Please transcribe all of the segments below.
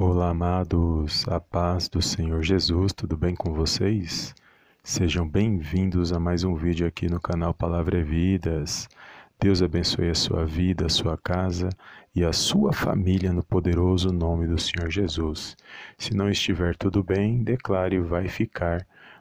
Olá, amados, a paz do Senhor Jesus, tudo bem com vocês? Sejam bem-vindos a mais um vídeo aqui no canal Palavra é Vidas. Deus abençoe a sua vida, a sua casa e a sua família no poderoso nome do Senhor Jesus. Se não estiver tudo bem, declare vai ficar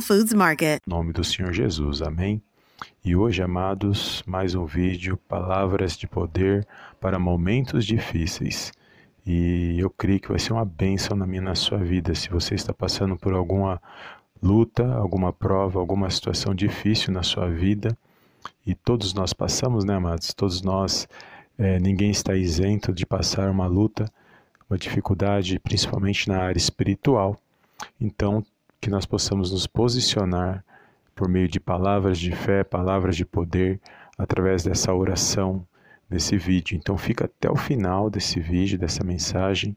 Foods Market. Em nome do Senhor Jesus, amém? E hoje, amados, mais um vídeo, palavras de poder para momentos difíceis. E eu creio que vai ser uma bênção na minha na sua vida. Se você está passando por alguma luta, alguma prova, alguma situação difícil na sua vida, e todos nós passamos, né, amados? Todos nós, é, ninguém está isento de passar uma luta, uma dificuldade, principalmente na área espiritual. Então, que nós possamos nos posicionar por meio de palavras de fé, palavras de poder, através dessa oração, desse vídeo. Então fica até o final desse vídeo, dessa mensagem.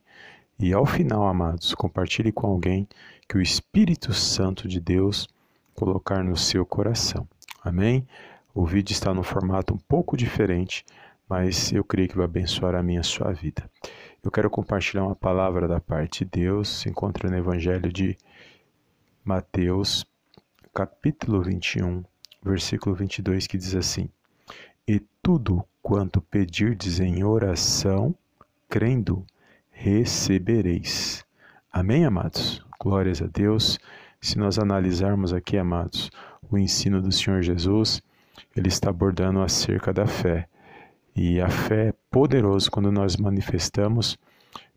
E ao final, amados, compartilhe com alguém que o Espírito Santo de Deus colocar no seu coração. Amém? O vídeo está no formato um pouco diferente, mas eu creio que vai abençoar a minha a sua vida. Eu quero compartilhar uma palavra da parte de Deus, se encontra no Evangelho de Mateus, capítulo 21, versículo 22, que diz assim: E tudo quanto pedirdes em oração, crendo, recebereis. Amém, amados? Glórias a Deus. Se nós analisarmos aqui, amados, o ensino do Senhor Jesus, ele está abordando acerca da fé. E a fé é poderosa quando nós manifestamos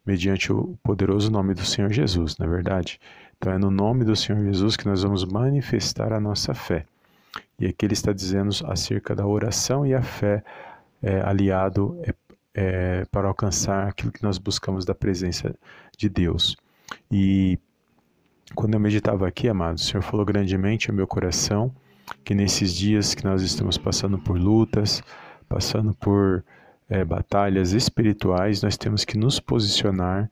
mediante o poderoso nome do Senhor Jesus, na é verdade. Então é no nome do Senhor Jesus que nós vamos manifestar a nossa fé. E aqui ele está dizendo acerca da oração e a fé é, aliado é, é, para alcançar aquilo que nós buscamos da presença de Deus. E quando eu meditava aqui, amado, o Senhor falou grandemente ao meu coração que nesses dias que nós estamos passando por lutas, passando por é, batalhas espirituais, nós temos que nos posicionar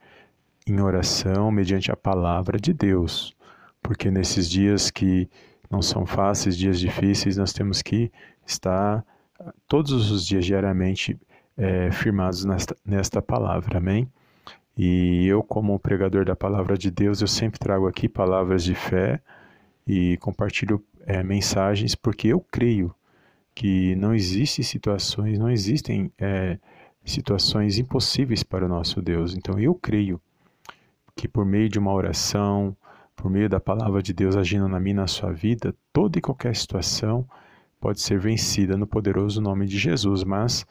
em oração mediante a palavra de Deus, porque nesses dias que não são fáceis, dias difíceis, nós temos que estar todos os dias diariamente é, firmados nesta, nesta palavra, amém? E eu, como pregador da palavra de Deus, eu sempre trago aqui palavras de fé e compartilho é, mensagens, porque eu creio que não existem situações, não existem é, situações impossíveis para o nosso Deus. Então eu creio que por meio de uma oração, por meio da palavra de Deus agindo na minha na sua vida, toda e qualquer situação pode ser vencida no poderoso nome de Jesus. Mas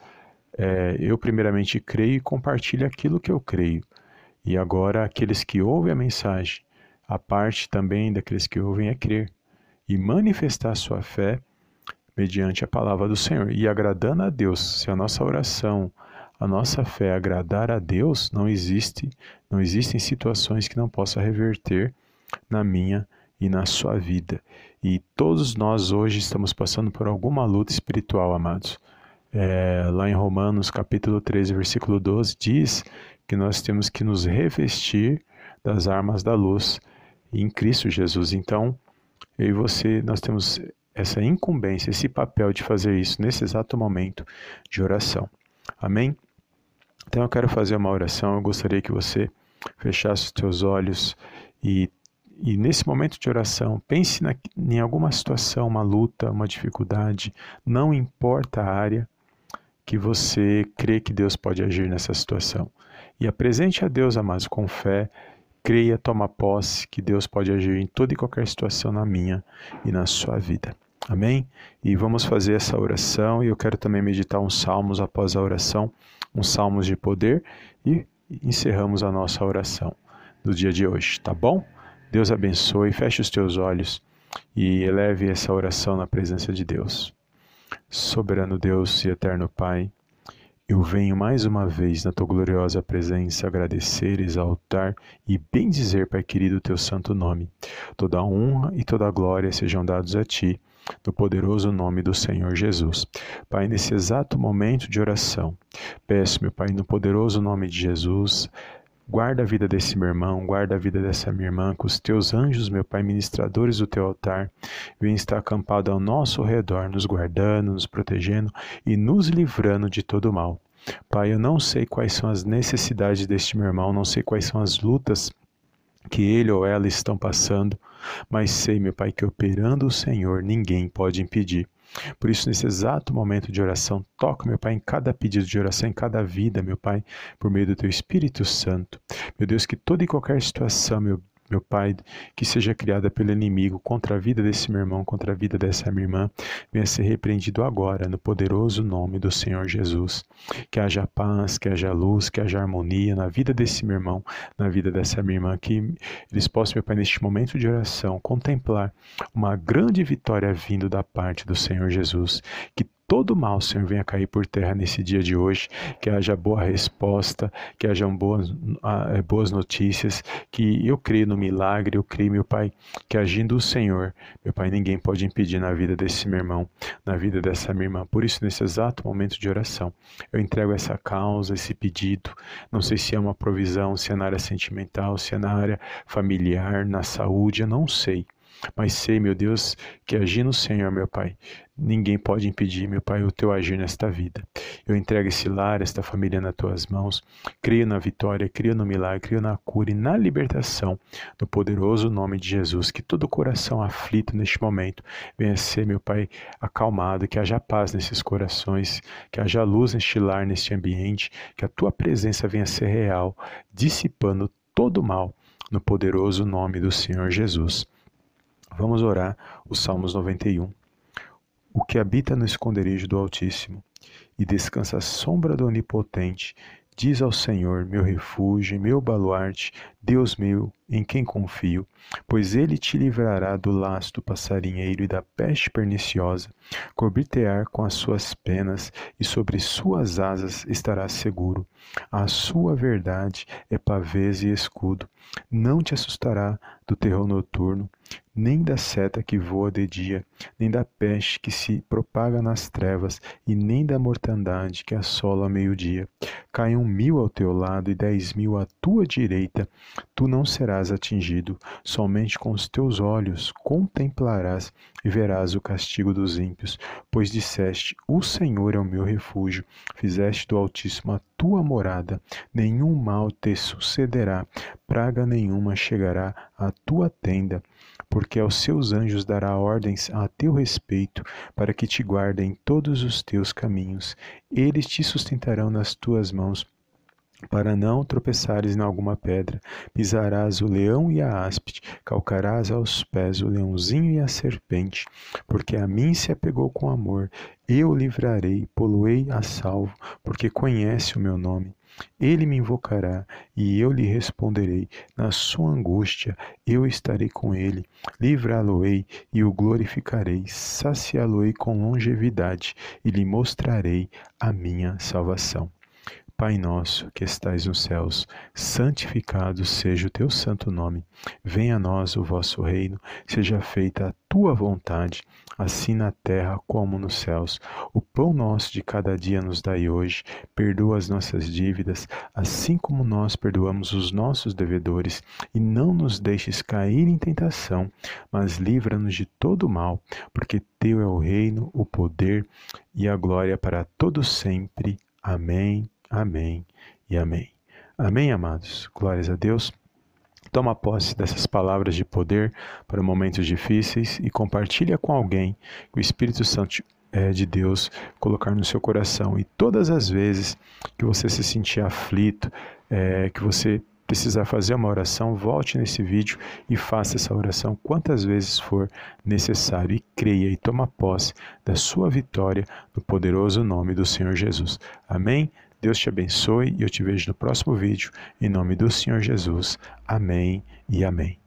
é, eu, primeiramente, creio e compartilho aquilo que eu creio. E agora, aqueles que ouvem a mensagem, a parte também daqueles que ouvem é crer e manifestar sua fé mediante a palavra do Senhor e agradando a Deus. Se a nossa oração, a nossa fé agradar a Deus, não existe, não existem situações que não possa reverter na minha e na sua vida. E todos nós hoje estamos passando por alguma luta espiritual, amados. É, lá em Romanos capítulo 13, versículo 12, diz que nós temos que nos revestir das armas da luz em Cristo Jesus. Então, eu e você, nós temos essa incumbência, esse papel de fazer isso nesse exato momento de oração. Amém? Então eu quero fazer uma oração, eu gostaria que você fechasse os teus olhos e, e nesse momento de oração, pense na, em alguma situação, uma luta, uma dificuldade, não importa a área que você crê que Deus pode agir nessa situação. E apresente a Deus, amados, com fé, creia, toma posse que Deus pode agir em toda e qualquer situação na minha e na sua vida. Amém? E vamos fazer essa oração e eu quero também meditar uns salmos após a oração uns salmos de poder e encerramos a nossa oração do dia de hoje, tá bom? Deus abençoe, feche os teus olhos e eleve essa oração na presença de Deus. Soberano Deus e eterno Pai, eu venho mais uma vez na tua gloriosa presença agradecer, exaltar e bendizer, Pai querido, o teu santo nome. Toda honra e toda glória sejam dados a ti, no poderoso nome do Senhor Jesus. Pai, nesse exato momento de oração, peço, meu Pai, no poderoso nome de Jesus, Guarda a vida desse meu irmão, guarda a vida dessa minha irmã, que os teus anjos, meu Pai, ministradores do teu altar, venham estar acampados ao nosso redor, nos guardando, nos protegendo e nos livrando de todo mal. Pai, eu não sei quais são as necessidades deste meu irmão, não sei quais são as lutas que ele ou ela estão passando, mas sei, meu Pai, que operando o Senhor ninguém pode impedir. Por isso, nesse exato momento de oração, toca, meu Pai, em cada pedido de oração, em cada vida, meu Pai, por meio do Teu Espírito Santo. Meu Deus, que toda e qualquer situação, meu meu Pai, que seja criada pelo inimigo contra a vida desse meu irmão, contra a vida dessa minha irmã, venha ser repreendido agora, no poderoso nome do Senhor Jesus. Que haja paz, que haja luz, que haja harmonia na vida desse meu irmão, na vida dessa minha irmã, que eles possam, meu Pai, neste momento de oração, contemplar uma grande vitória vindo da parte do Senhor Jesus. Que todo mal, Senhor, venha cair por terra nesse dia de hoje, que haja boa resposta, que hajam boas, ah, eh, boas notícias, que eu creio no milagre, eu creio, meu Pai, que agindo o Senhor, meu Pai, ninguém pode impedir na vida desse meu irmão, na vida dessa minha irmã. Por isso, nesse exato momento de oração, eu entrego essa causa, esse pedido, não sei se é uma provisão, se é na área sentimental, se é na área familiar, na saúde, eu não sei. Mas sei, meu Deus, que agindo o Senhor, meu Pai, ninguém pode impedir, meu Pai, o teu agir nesta vida. Eu entrego esse lar, esta família nas tuas mãos. Creio na vitória, creio no milagre, creio na cura e na libertação, no poderoso nome de Jesus. Que todo coração aflito neste momento venha ser, meu Pai, acalmado, que haja paz nesses corações, que haja luz neste lar, neste ambiente, que a tua presença venha ser real, dissipando todo o mal, no poderoso nome do Senhor Jesus. Vamos orar o Salmos 91. O que habita no esconderijo do Altíssimo e descansa à sombra do Onipotente, diz ao Senhor, meu refúgio, meu baluarte, Deus meu, em quem confio, pois ele te livrará do lasto passarinheiro e da peste perniciosa, cobrir-te-á com as suas penas, e sobre suas asas estarás seguro. A sua verdade é pavês e escudo. Não te assustará do terror noturno, nem da seta que voa de dia, nem da peste que se propaga nas trevas, e nem da mortandade que assola ao meio-dia. Caiam mil ao teu lado e dez mil à tua direita, tu não serás atingido, somente com os teus olhos contemplarás e verás o castigo dos ímpios, pois disseste: O Senhor é o meu refúgio, fizeste do Altíssimo a tua morada, nenhum mal te sucederá, praga nenhuma chegará à tua tenda, porque aos seus anjos dará ordens a teu respeito, para que te guardem todos os teus caminhos. Eles te sustentarão nas tuas mãos para não tropeçares em alguma pedra, pisarás o leão e a áspide, calcarás aos pés o leãozinho e a serpente, porque a mim se apegou com amor, eu livrarei, poluei a salvo, porque conhece o meu nome. Ele me invocará e eu lhe responderei. Na sua angústia eu estarei com ele. Livrá-lo-ei e o glorificarei. Saciá-lo-ei com longevidade e lhe mostrarei a minha salvação. Pai nosso que estais nos céus, santificado seja o teu santo nome. Venha a nós o vosso reino, seja feita a tua vontade, assim na terra como nos céus. O pão nosso de cada dia nos dai hoje, perdoa as nossas dívidas, assim como nós perdoamos os nossos devedores, e não nos deixes cair em tentação, mas livra-nos de todo mal, porque teu é o reino, o poder e a glória para todos sempre. Amém Amém e amém. Amém, amados. Glórias a Deus. Toma posse dessas palavras de poder para momentos difíceis e compartilha com alguém que o Espírito Santo é, de Deus colocar no seu coração. E todas as vezes que você se sentir aflito, é, que você precisar fazer uma oração, volte nesse vídeo e faça essa oração quantas vezes for necessário e creia e toma posse da sua vitória no poderoso nome do Senhor Jesus. Amém? Deus te abençoe e eu te vejo no próximo vídeo. Em nome do Senhor Jesus. Amém e amém.